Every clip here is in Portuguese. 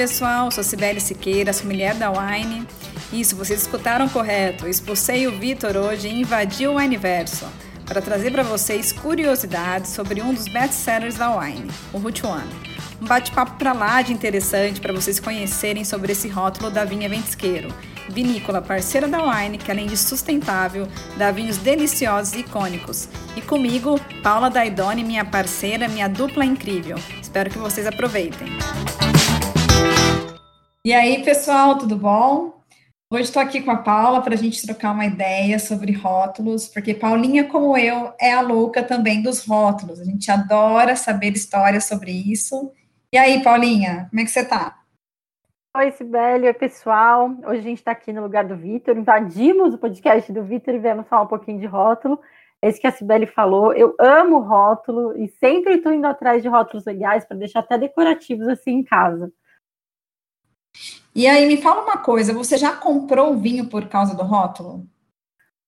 pessoal, sou Sibeli Siqueira, sou mulher da Wine. Isso, vocês escutaram correto. expulsei o Vitor hoje e invadi o Wineverso para trazer para vocês curiosidades sobre um dos best-sellers da Wine, o Route One. Um bate-papo para lá de interessante para vocês conhecerem sobre esse rótulo da vinha Ventisqueiro, vinícola parceira da Wine, que além de sustentável, dá vinhos deliciosos e icônicos. E comigo, Paula Daidoni, minha parceira, minha dupla incrível. Espero que vocês aproveitem. E aí, pessoal, tudo bom? Hoje estou aqui com a Paula para a gente trocar uma ideia sobre rótulos, porque Paulinha, como eu, é a louca também dos rótulos. A gente adora saber histórias sobre isso. E aí, Paulinha, como é que você está? Oi, Sibeli, oi, pessoal. Hoje a gente está aqui no lugar do Vitor, invadimos o podcast do Vitor e viemos falar um pouquinho de rótulo. É isso que a Sibeli falou. Eu amo rótulo e sempre estou indo atrás de rótulos legais para deixar até decorativos assim em casa. E aí, me fala uma coisa, você já comprou o vinho por causa do rótulo?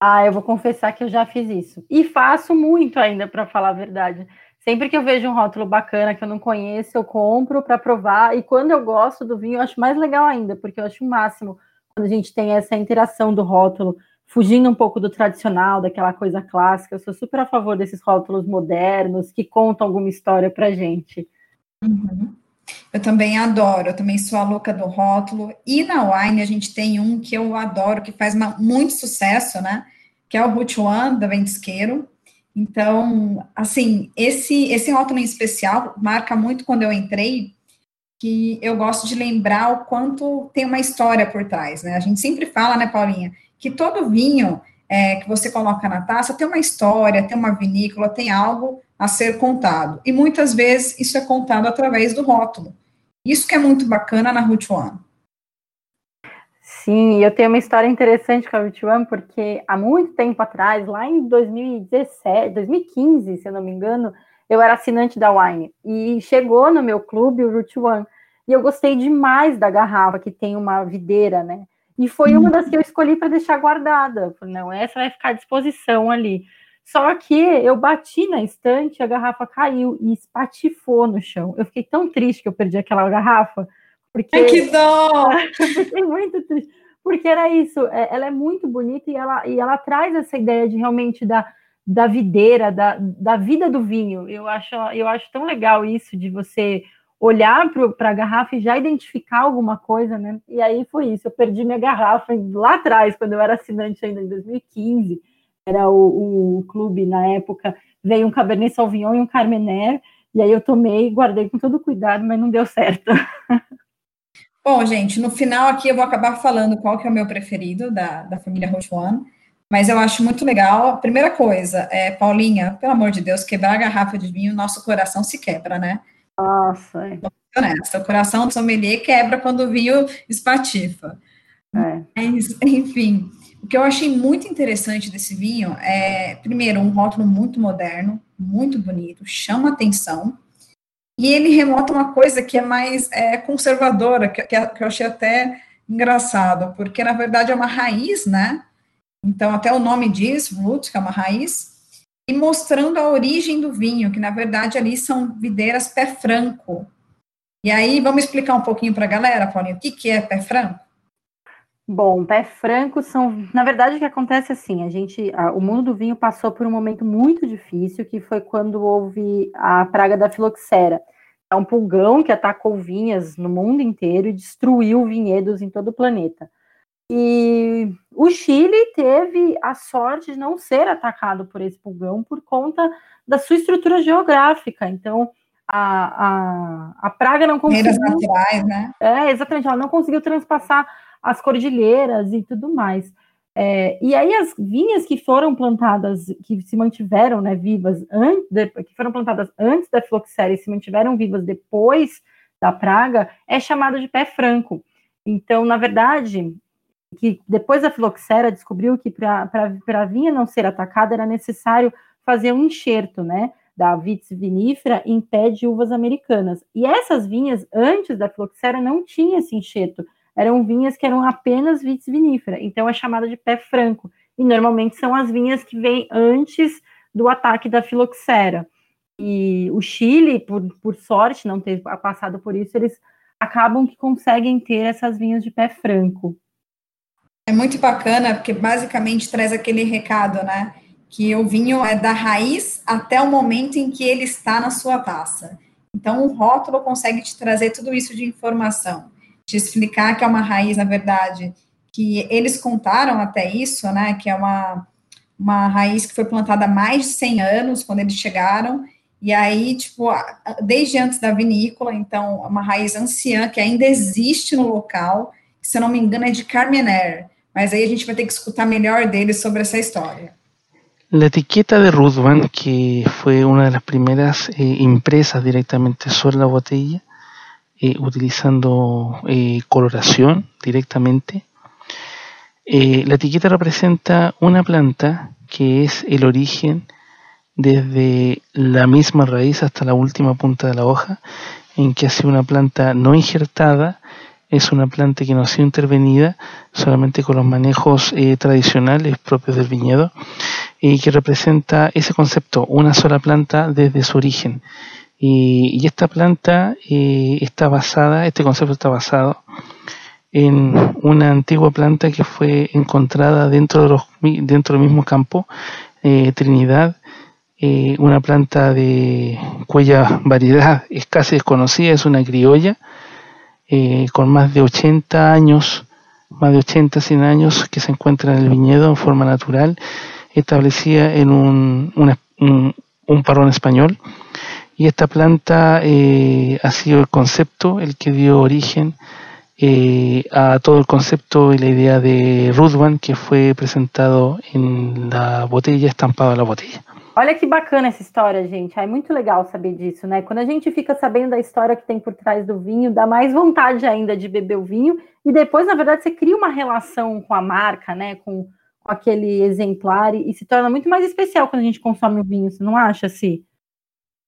Ah, eu vou confessar que eu já fiz isso. E faço muito ainda, para falar a verdade. Sempre que eu vejo um rótulo bacana que eu não conheço, eu compro para provar. E quando eu gosto do vinho, eu acho mais legal ainda, porque eu acho o máximo quando a gente tem essa interação do rótulo, fugindo um pouco do tradicional, daquela coisa clássica. Eu sou super a favor desses rótulos modernos que contam alguma história para gente. Uhum. Eu também adoro, eu também sou a louca do rótulo. E na Wine a gente tem um que eu adoro, que faz uma, muito sucesso, né? Que é o Root One, da Ventisqueiro. Então, assim, esse, esse rótulo em especial marca muito quando eu entrei, que eu gosto de lembrar o quanto tem uma história por trás, né? A gente sempre fala, né, Paulinha, que todo vinho é, que você coloca na taça tem uma história, tem uma vinícola, tem algo a ser contado. E muitas vezes isso é contado através do rótulo. Isso que é muito bacana na Route One. Sim, eu tenho uma história interessante com a Route One, porque há muito tempo atrás, lá em 2017, 2015, se eu não me engano, eu era assinante da Wine. E chegou no meu clube o Route One. E eu gostei demais da garrafa, que tem uma videira, né? E foi uma das que eu escolhi para deixar guardada. Não, essa vai ficar à disposição ali. Só que eu bati na estante, a garrafa caiu e espatifou no chão. Eu fiquei tão triste que eu perdi aquela garrafa. Porque... Ai, que dó! fiquei muito triste. Porque era isso, é, ela é muito bonita e ela, e ela traz essa ideia de realmente da, da videira, da, da vida do vinho. Eu acho, eu acho tão legal isso de você olhar para a garrafa e já identificar alguma coisa, né? E aí foi isso, eu perdi minha garrafa lá atrás, quando eu era assinante ainda em 2015 era o, o clube na época, veio um Cabernet Sauvignon e um Carmener, e aí eu tomei, guardei com todo cuidado, mas não deu certo. Bom, gente, no final aqui eu vou acabar falando qual que é o meu preferido da, da família Roche One, mas eu acho muito legal. Primeira coisa, é, Paulinha, pelo amor de Deus, quebrar a garrafa de vinho, nosso coração se quebra, né? Nossa, é. Honesta, o coração do sommelier quebra quando o vinho espatifa. É. Mas, enfim, o que eu achei muito interessante desse vinho é, primeiro, um rótulo muito moderno, muito bonito, chama atenção, e ele remota uma coisa que é mais é, conservadora, que, que, eu achei até engraçado, porque na verdade é uma raiz, né? Então, até o nome diz, root, que é uma raiz, e mostrando a origem do vinho, que na verdade ali são videiras pé franco. E aí, vamos explicar um pouquinho para a galera, Paulinho, o que, que é pé franco? Bom, pé franco são, na verdade, o que acontece é assim, a gente, a, o mundo do vinho passou por um momento muito difícil, que foi quando houve a praga da filoxera. É um pulgão que atacou vinhas no mundo inteiro e destruiu vinhedos em todo o planeta. E o Chile teve a sorte de não ser atacado por esse pulgão por conta da sua estrutura geográfica. Então, a, a, a praga não conseguiu. naturais, né? É, exatamente, ela não conseguiu transpassar as cordilheiras e tudo mais. É, e aí as vinhas que foram plantadas, que se mantiveram né, vivas antes, de, que foram plantadas antes da filoxera e se mantiveram vivas depois da praga, é chamado de pé franco. Então, na verdade, que depois da filoxera descobriu que para a vinha não ser atacada era necessário fazer um enxerto, né, da vitis vinífera em pé de uvas americanas. E essas vinhas, antes da filoxera, não tinha esse enxerto, eram vinhas que eram apenas vitis vinífera, então é chamada de pé franco. E normalmente são as vinhas que vêm antes do ataque da filoxera. E o Chile, por, por sorte, não ter passado por isso, eles acabam que conseguem ter essas vinhas de pé franco. É muito bacana, porque basicamente traz aquele recado, né? Que o vinho é da raiz até o momento em que ele está na sua taça. Então, o rótulo consegue te trazer tudo isso de informação, te explicar que é uma raiz, na verdade, que eles contaram até isso, né? Que é uma, uma raiz que foi plantada há mais de 100 anos, quando eles chegaram, e aí, tipo, desde antes da vinícola, então, uma raiz anciã que ainda existe no local, que, se eu não me engano, é de Carmener. Mas aí a gente vai ter que escutar melhor deles sobre essa história. La etiqueta de Ruthven, que fue una de las primeras eh, impresas directamente sobre la botella, eh, utilizando eh, coloración directamente, eh, la etiqueta representa una planta que es el origen desde la misma raíz hasta la última punta de la hoja, en que hace una planta no injertada es una planta que no ha sido intervenida solamente con los manejos tradicionales propios del viñedo y que representa ese concepto, una sola planta desde su origen. Y, esta planta eh, está basada, este concepto está basado en una antigua planta que fue encontrada dentro, de los, dentro del mismo campo, eh, Trinidad, una planta de cuya variedad es casi desconocida, es una criolla, eh, con más de 80 años, más de 80, 100 años, que se encuentra en el viñedo en forma natural, establecida en un, un, parrón español. Y esta planta eh, ha sido el concepto el que dio origen eh, a todo el concepto y la idea de Rudwan que fue presentado en la botella, estampado en la botella. Olha que bacana essa história, gente. É muito legal saber disso, né? Quando a gente fica sabendo da história que tem por trás do vinho, dá mais vontade ainda de beber o vinho. E depois, na verdade, você cria uma relação com a marca, né? Com, com aquele exemplar e, e se torna muito mais especial quando a gente consome o vinho. Você não acha, Si?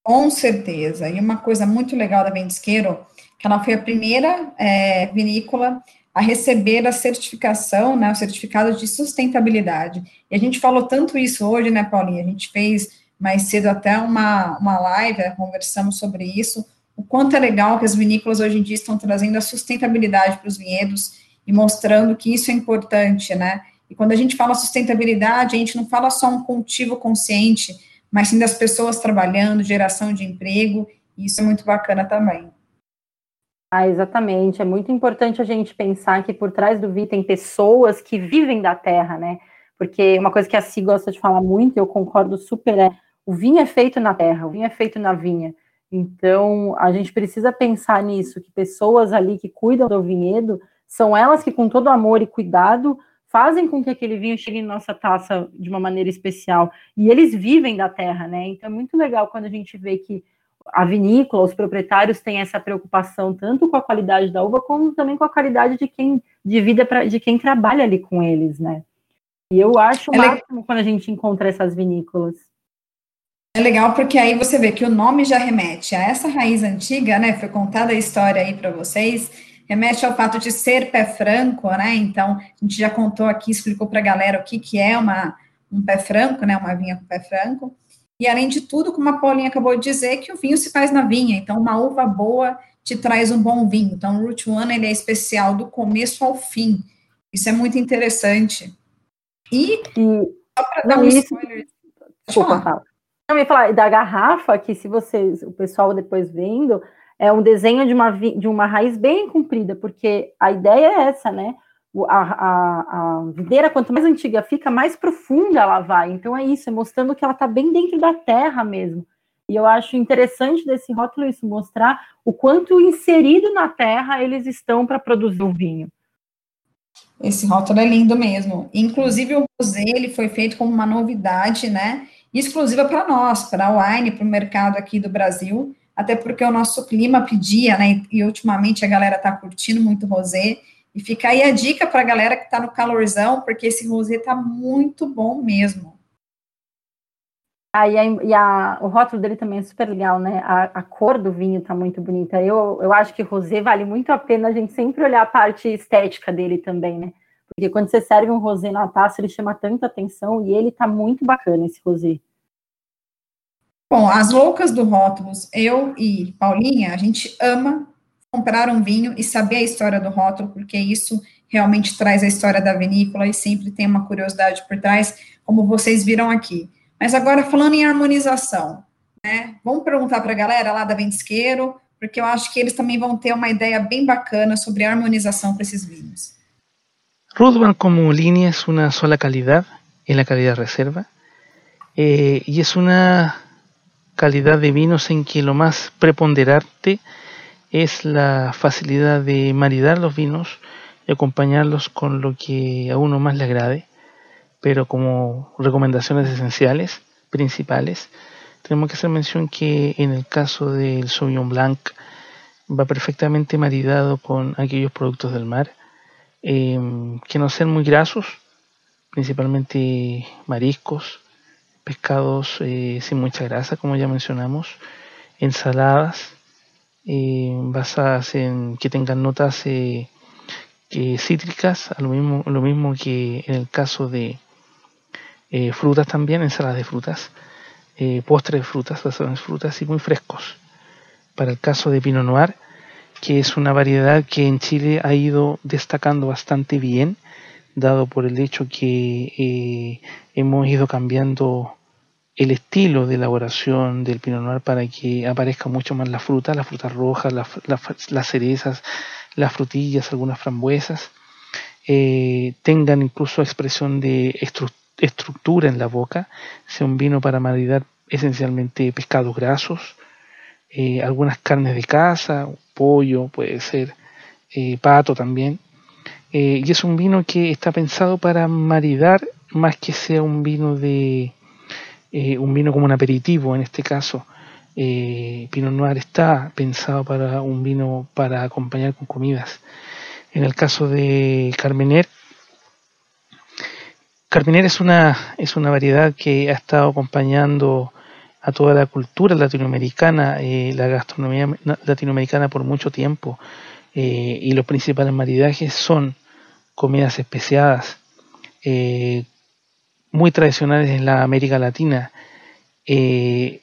Com certeza. E uma coisa muito legal da Vendisqueiro, que ela foi a primeira é, vinícola a receber a certificação, né, o certificado de sustentabilidade. E a gente falou tanto isso hoje, né, Paulinha? A gente fez mais cedo até uma, uma live, né, conversamos sobre isso, o quanto é legal que as vinícolas hoje em dia estão trazendo a sustentabilidade para os vinhedos e mostrando que isso é importante, né? E quando a gente fala sustentabilidade, a gente não fala só um cultivo consciente, mas sim das pessoas trabalhando, geração de emprego, e isso é muito bacana também. Ah, exatamente. É muito importante a gente pensar que por trás do Vi tem pessoas que vivem da terra, né? Porque uma coisa que a Si gosta de falar muito, eu concordo super, é o vinho é feito na terra, o vinho é feito na vinha. Então, a gente precisa pensar nisso, que pessoas ali que cuidam do vinhedo são elas que, com todo amor e cuidado, fazem com que aquele vinho chegue em nossa taça de uma maneira especial. E eles vivem da terra, né? Então, é muito legal quando a gente vê que a vinícola, os proprietários têm essa preocupação tanto com a qualidade da uva, como também com a qualidade de quem de vida pra, de quem trabalha ali com eles, né? E eu acho o é máximo legal. quando a gente encontra essas vinícolas. É legal porque aí você vê que o nome já remete a essa raiz antiga, né? Foi contada a história aí para vocês, remete ao fato de ser pé franco, né? Então, a gente já contou aqui, explicou para a galera o que, que é uma, um pé franco, né? Uma vinha com pé franco. E além de tudo, como a Paulinha acabou de dizer, que o vinho se faz na vinha. Então, uma uva boa te traz um bom vinho. Então, o Root One ele é especial do começo ao fim. Isso é muito interessante. E, e só para dar um isso, spoiler. Desculpa, fala. Não, me falar da garrafa, que se vocês, o pessoal depois vendo, é um desenho de uma, de uma raiz bem comprida, porque a ideia é essa, né? a, a, a videira, quanto mais antiga fica, mais profunda ela vai. Então é isso, é mostrando que ela está bem dentro da terra mesmo. E eu acho interessante desse rótulo isso, mostrar o quanto inserido na terra eles estão para produzir o vinho. Esse rótulo é lindo mesmo. Inclusive, o rosé ele foi feito como uma novidade, né? Exclusiva para nós, para a wine, para o mercado aqui do Brasil, até porque o nosso clima pedia, né? E ultimamente a galera está curtindo muito rosé. E fica aí a dica para a galera que está no calorzão, porque esse rosé está muito bom mesmo. Ah, e, a, e a, o rótulo dele também é super legal, né? A, a cor do vinho está muito bonita. Eu, eu acho que rosé vale muito a pena a gente sempre olhar a parte estética dele também, né? Porque quando você serve um rosé na taça, ele chama tanta atenção e ele está muito bacana, esse rosé. Bom, as loucas do rótulos, eu e Paulinha, a gente ama comprar um vinho e saber a história do rótulo, porque isso realmente traz a história da vinícola e sempre tem uma curiosidade por trás, como vocês viram aqui. Mas agora, falando em harmonização, né, vamos perguntar para a galera lá da Ventisqueiro, porque eu acho que eles também vão ter uma ideia bem bacana sobre a harmonização para esses vinhos. Rudman como línea é uma sola qualidade, é a qualidade reserva, y es una calidad de vinos en que lo más preponderante es la facilidad de maridar los vinos y acompañarlos con lo que a uno más le agrade, pero como recomendaciones esenciales, principales, tenemos que hacer mención que en el caso del Sauvignon Blanc va perfectamente maridado con aquellos productos del mar, eh, que no sean muy grasos, principalmente mariscos, pescados eh, sin mucha grasa, como ya mencionamos, ensaladas eh, basadas en que tengan notas eh, cítricas, lo mismo, lo mismo que en el caso de frutas también, ensaladas de frutas, postres de frutas, basadas en frutas y muy frescos. Para el caso de Pinot Noir, que es una variedad que en Chile ha ido destacando bastante bien, dado por el hecho que hemos ido cambiando el estilo de elaboración del Pinot Noir para que aparezca mucho más la fruta, las frutas rojas, las cerezas, las frutillas, algunas frambuesas, eh, tengan incluso expresión de estructura en la boca, sea un vino para maridar esencialmente pescados grasos, eh, algunas carnes de caza, pollo, puede ser eh, pato también. Y es un vino que está pensado para maridar más que sea un vino de, eh, un vino como un aperitivo en este caso. Eh, Pinot Noir está pensado para un vino para acompañar con comidas. En el caso de Carmener, Carmener es una, es una variedad que ha estado acompañando a toda la cultura latinoamericana, eh, la gastronomía latinoamericana por mucho tiempo. y los principales maridajes son comidas especiadas, muy tradicionales en la América Latina. Eh,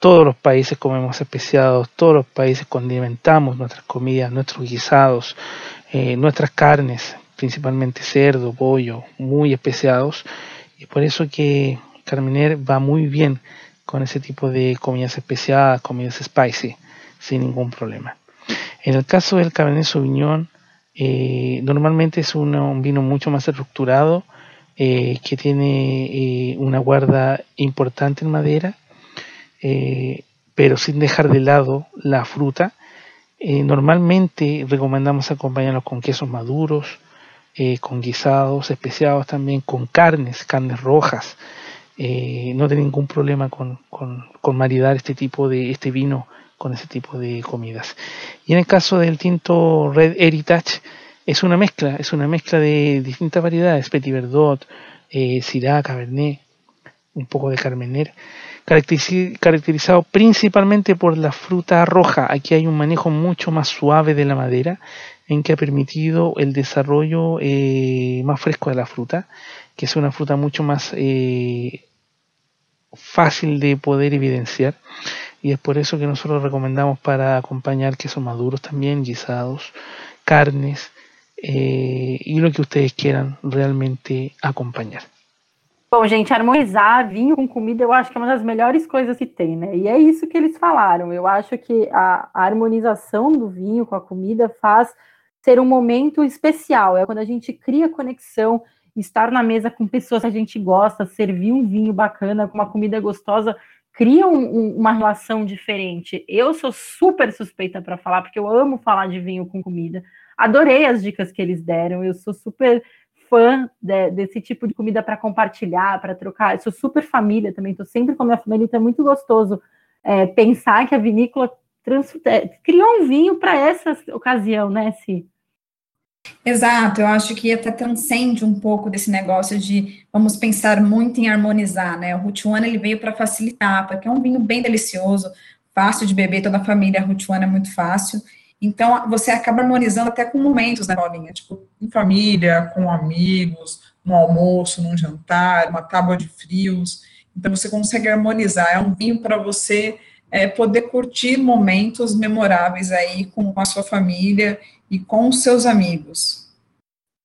todos los países comemos especiados, todos los países condimentamos nuestras comidas, nuestros guisados, eh, nuestras carnes, principalmente cerdo, pollo, muy especiados. Y por eso que Carminer va muy bien con ese tipo de comidas especiadas, comidas spicy, sin ningún problema. En el caso del Cabernet Sauvignon, eh, normalmente es un vino mucho más estructurado, eh, que tiene eh, una guarda importante en madera, pero sin dejar de lado la fruta. normalmente recomendamos acompañarlos con quesos maduros, con guisados especiados también, con carnes, carnes rojas. no tiene ningún problema con, con, maridar este tipo de este vino con ese tipo de comidas. Y en el caso del tinto Red Heritage, es una mezcla, es una mezcla de distintas variedades, Petit Verdot, eh, Syrah, Cabernet, un poco de Carmener, caracterizado principalmente por la fruta roja. Aquí hay un manejo mucho más suave de la madera, en que ha permitido el desarrollo eh, más fresco de la fruta, que es una fruta mucho más eh, fácil de poder evidenciar. Y es por eso que nosotros recomendamos para acompañar quesos maduros también, guisados, carnes, é, e o que vocês queiram realmente acompanhar. Bom, gente, harmonizar vinho com comida eu acho que é uma das melhores coisas que tem, né? E é isso que eles falaram. Eu acho que a, a harmonização do vinho com a comida faz ser um momento especial. É quando a gente cria conexão, estar na mesa com pessoas que a gente gosta, servir um vinho bacana, com uma comida gostosa, cria um, um, uma relação diferente. Eu sou super suspeita para falar, porque eu amo falar de vinho com comida adorei as dicas que eles deram. Eu sou super fã de, desse tipo de comida para compartilhar, para trocar. Eu sou super família também, estou sempre com a minha família, então é muito gostoso é, pensar que a vinícola trans, é, criou um vinho para essa ocasião, né, Si? Exato, eu acho que até transcende um pouco desse negócio de vamos pensar muito em harmonizar, né? O One ele veio para facilitar, porque é um vinho bem delicioso, fácil de beber, toda a família Root One é muito fácil, então, você acaba harmonizando até com momentos, né, Paulinha? Tipo, em família, com amigos, no almoço, num jantar, uma tábua de frios. Então, você consegue harmonizar. É um vinho para você é, poder curtir momentos memoráveis aí com a sua família e com os seus amigos.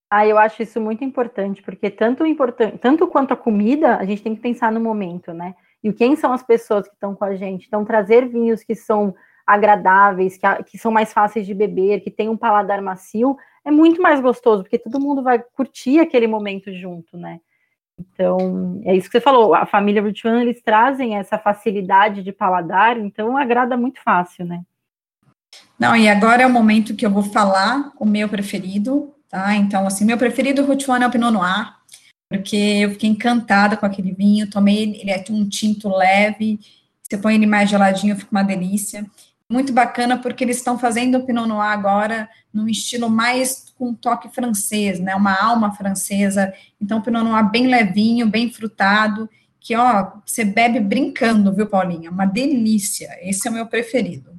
Ah, eu acho isso muito importante, porque tanto, importante, tanto quanto a comida, a gente tem que pensar no momento, né? E quem são as pessoas que estão com a gente? Então, trazer vinhos que são agradáveis, que, que são mais fáceis de beber, que tem um paladar macio, é muito mais gostoso, porque todo mundo vai curtir aquele momento junto, né? Então, é isso que você falou, a família Virtuan, eles trazem essa facilidade de paladar, então agrada muito fácil, né? Não, e agora é o momento que eu vou falar o meu preferido, tá? Então, assim, meu preferido Rotuano é o Pinot Noir, porque eu fiquei encantada com aquele vinho, tomei ele, é um tinto leve, você põe ele mais geladinho, fica uma delícia. Muito bacana, porque eles estão fazendo o Pinot Noir agora num estilo mais com toque francês, né, uma alma francesa, então o Pinot Noir bem levinho, bem frutado, que, ó, você bebe brincando, viu, Paulinha? Uma delícia, esse é o meu preferido.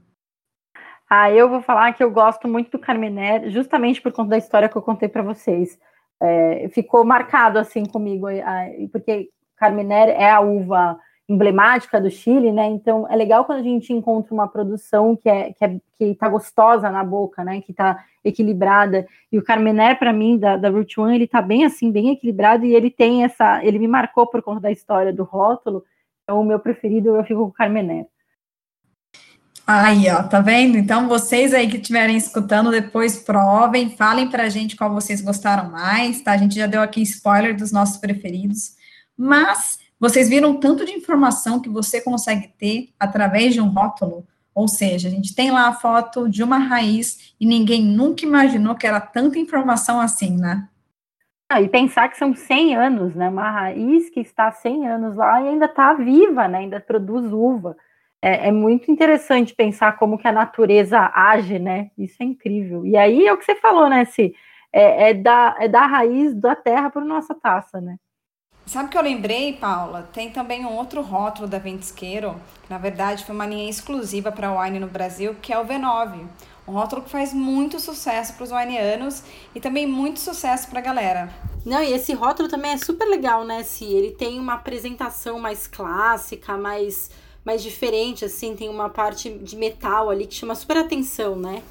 Ah, eu vou falar que eu gosto muito do Carmener, justamente por conta da história que eu contei para vocês. É, ficou marcado assim comigo, porque Carmener é a uva emblemática do Chile, né? Então é legal quando a gente encontra uma produção que é que, é, que tá gostosa na boca, né? Que tá equilibrada. E o Carmener, para mim, da, da Route One, ele tá bem assim, bem equilibrado, e ele tem essa. Ele me marcou por conta da história do rótulo. Então, o meu preferido eu fico com o Carmener. Aí, ó, tá vendo? Então, vocês aí que estiverem escutando, depois provem, falem pra gente qual vocês gostaram mais, tá? A gente já deu aqui spoiler dos nossos preferidos, mas vocês viram tanto de informação que você consegue ter através de um rótulo, ou seja, a gente tem lá a foto de uma raiz e ninguém nunca imaginou que era tanta informação assim, né? Ah, e pensar que são 100 anos, né? Uma raiz que está 100 anos lá e ainda está viva, né? Ainda produz uva é, é, muito interessante pensar como que a natureza age, né? Isso é incrível. E aí é o que você falou, né, Si? É, é, da, é da raiz da terra para nossa taça, né? Sabe o que eu lembrei, Paula? Tem também um outro rótulo da Ventisqueiro, que na verdade foi uma linha exclusiva para wine no Brasil, que é o V9. Um rótulo que faz muito sucesso para os wineanos e também muito sucesso para a galera. Não, e esse rótulo também é super legal, né, Si? Ele tem uma apresentação mais clássica, mais mais diferente, assim, tem uma parte de metal ali que chama super atenção, né?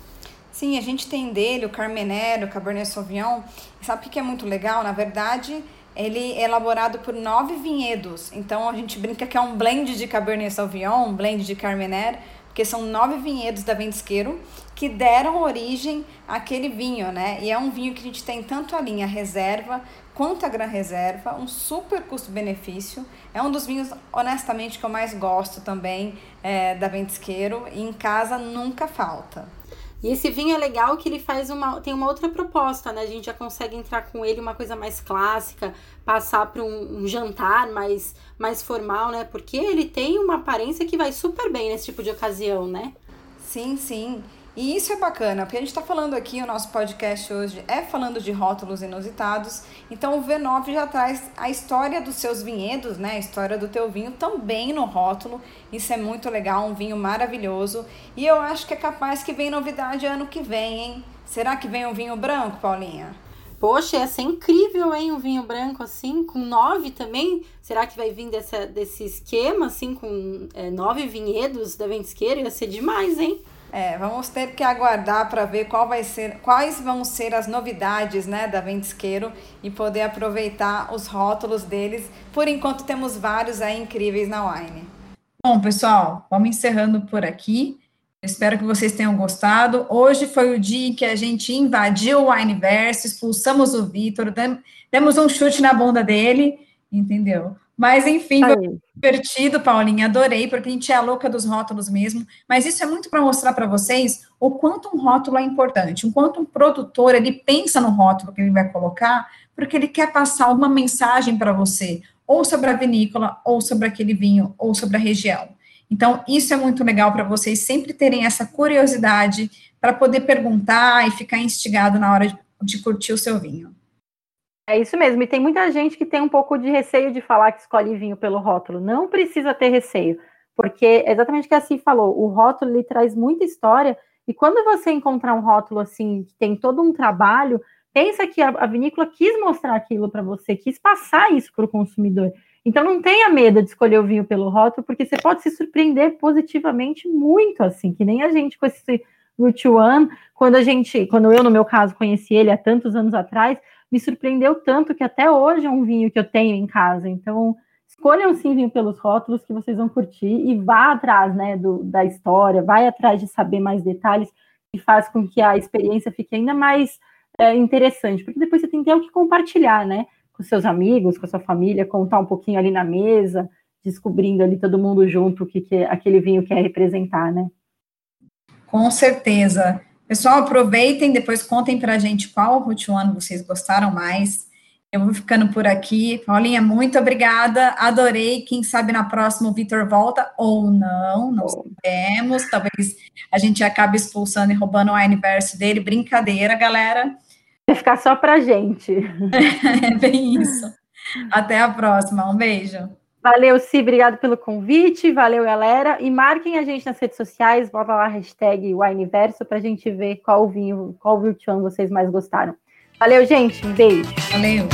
Sim, a gente tem dele o Carmener, o Cabernet Sauvignon. Sabe o que é muito legal? Na verdade, ele é elaborado por nove vinhedos. Então a gente brinca que é um blend de Cabernet Sauvignon, um blend de Carmener, porque são nove vinhedos da Ventisqueiro que deram origem àquele vinho, né? E é um vinho que a gente tem tanto a linha reserva quanto a Gran Reserva, um super custo-benefício. É um dos vinhos, honestamente, que eu mais gosto também é, da Ventisqueiro e em casa nunca falta. E esse vinho é legal que ele faz uma tem uma outra proposta, né? A gente já consegue entrar com ele uma coisa mais clássica, passar para um, um, jantar mais mais formal, né? Porque ele tem uma aparência que vai super bem nesse tipo de ocasião, né? Sim, sim. E isso é bacana, porque a gente está falando aqui, o nosso podcast hoje é falando de rótulos inusitados, então o V9 já traz a história dos seus vinhedos, né? A história do teu vinho também no rótulo. Isso é muito legal, um vinho maravilhoso. E eu acho que é capaz que vem novidade ano que vem, hein? Será que vem um vinho branco, Paulinha? Poxa, ia ser incrível, hein? Um vinho branco assim, com nove também. Será que vai vir dessa, desse esquema, assim, com é, nove vinhedos da Ventisqueira? Ia ser demais, hein? É, vamos ter que aguardar para ver qual vai ser, quais vão ser as novidades né, da Ventisqueiro e poder aproveitar os rótulos deles. Por enquanto temos vários aí incríveis na Wine. Bom, pessoal, vamos encerrando por aqui. espero que vocês tenham gostado. Hoje foi o dia em que a gente invadiu o Wineverse, expulsamos o Vitor, demos um chute na bunda dele, entendeu? Mas, enfim, foi divertido, Paulinha, adorei, porque a gente é a louca dos rótulos mesmo. Mas isso é muito para mostrar para vocês o quanto um rótulo é importante, o quanto um produtor ele pensa no rótulo que ele vai colocar, porque ele quer passar uma mensagem para você, ou sobre a vinícola, ou sobre aquele vinho, ou sobre a região. Então, isso é muito legal para vocês sempre terem essa curiosidade para poder perguntar e ficar instigado na hora de, de curtir o seu vinho. É isso mesmo, e tem muita gente que tem um pouco de receio de falar que escolhe vinho pelo rótulo. Não precisa ter receio, porque é exatamente o que a Ci falou, o rótulo traz muita história, e quando você encontrar um rótulo assim, que tem todo um trabalho, pensa que a, a vinícola quis mostrar aquilo para você, quis passar isso para o consumidor. Então não tenha medo de escolher o vinho pelo rótulo, porque você pode se surpreender positivamente muito, assim, que nem a gente com esse Route One, quando a gente, quando eu, no meu caso, conheci ele há tantos anos atrás, me surpreendeu tanto que até hoje é um vinho que eu tenho em casa. Então, escolham sim vinho pelos rótulos que vocês vão curtir e vá atrás, né, do, da história, vai atrás de saber mais detalhes que faz com que a experiência fique ainda mais é, interessante, porque depois você tem que ter o que compartilhar, né, com seus amigos, com a sua família, contar um pouquinho ali na mesa, descobrindo ali todo mundo junto o que, que aquele vinho quer representar, né. Com certeza. Pessoal, aproveitem, depois contem para a gente qual Route One vocês gostaram mais. Eu vou ficando por aqui. Paulinha, muito obrigada. Adorei. Quem sabe na próxima o Vitor volta ou não, não sabemos. Talvez a gente acabe expulsando e roubando o aniversário dele. Brincadeira, galera. Vai ficar só pra gente. é bem isso. Até a próxima. Um beijo. Valeu, Si, obrigado pelo convite, valeu, galera. E marquem a gente nas redes sociais, bota lá a hashtag Wineverso para a gente ver qual vinho, qual vinho vocês mais gostaram. Valeu, gente, um beijo. Valeu.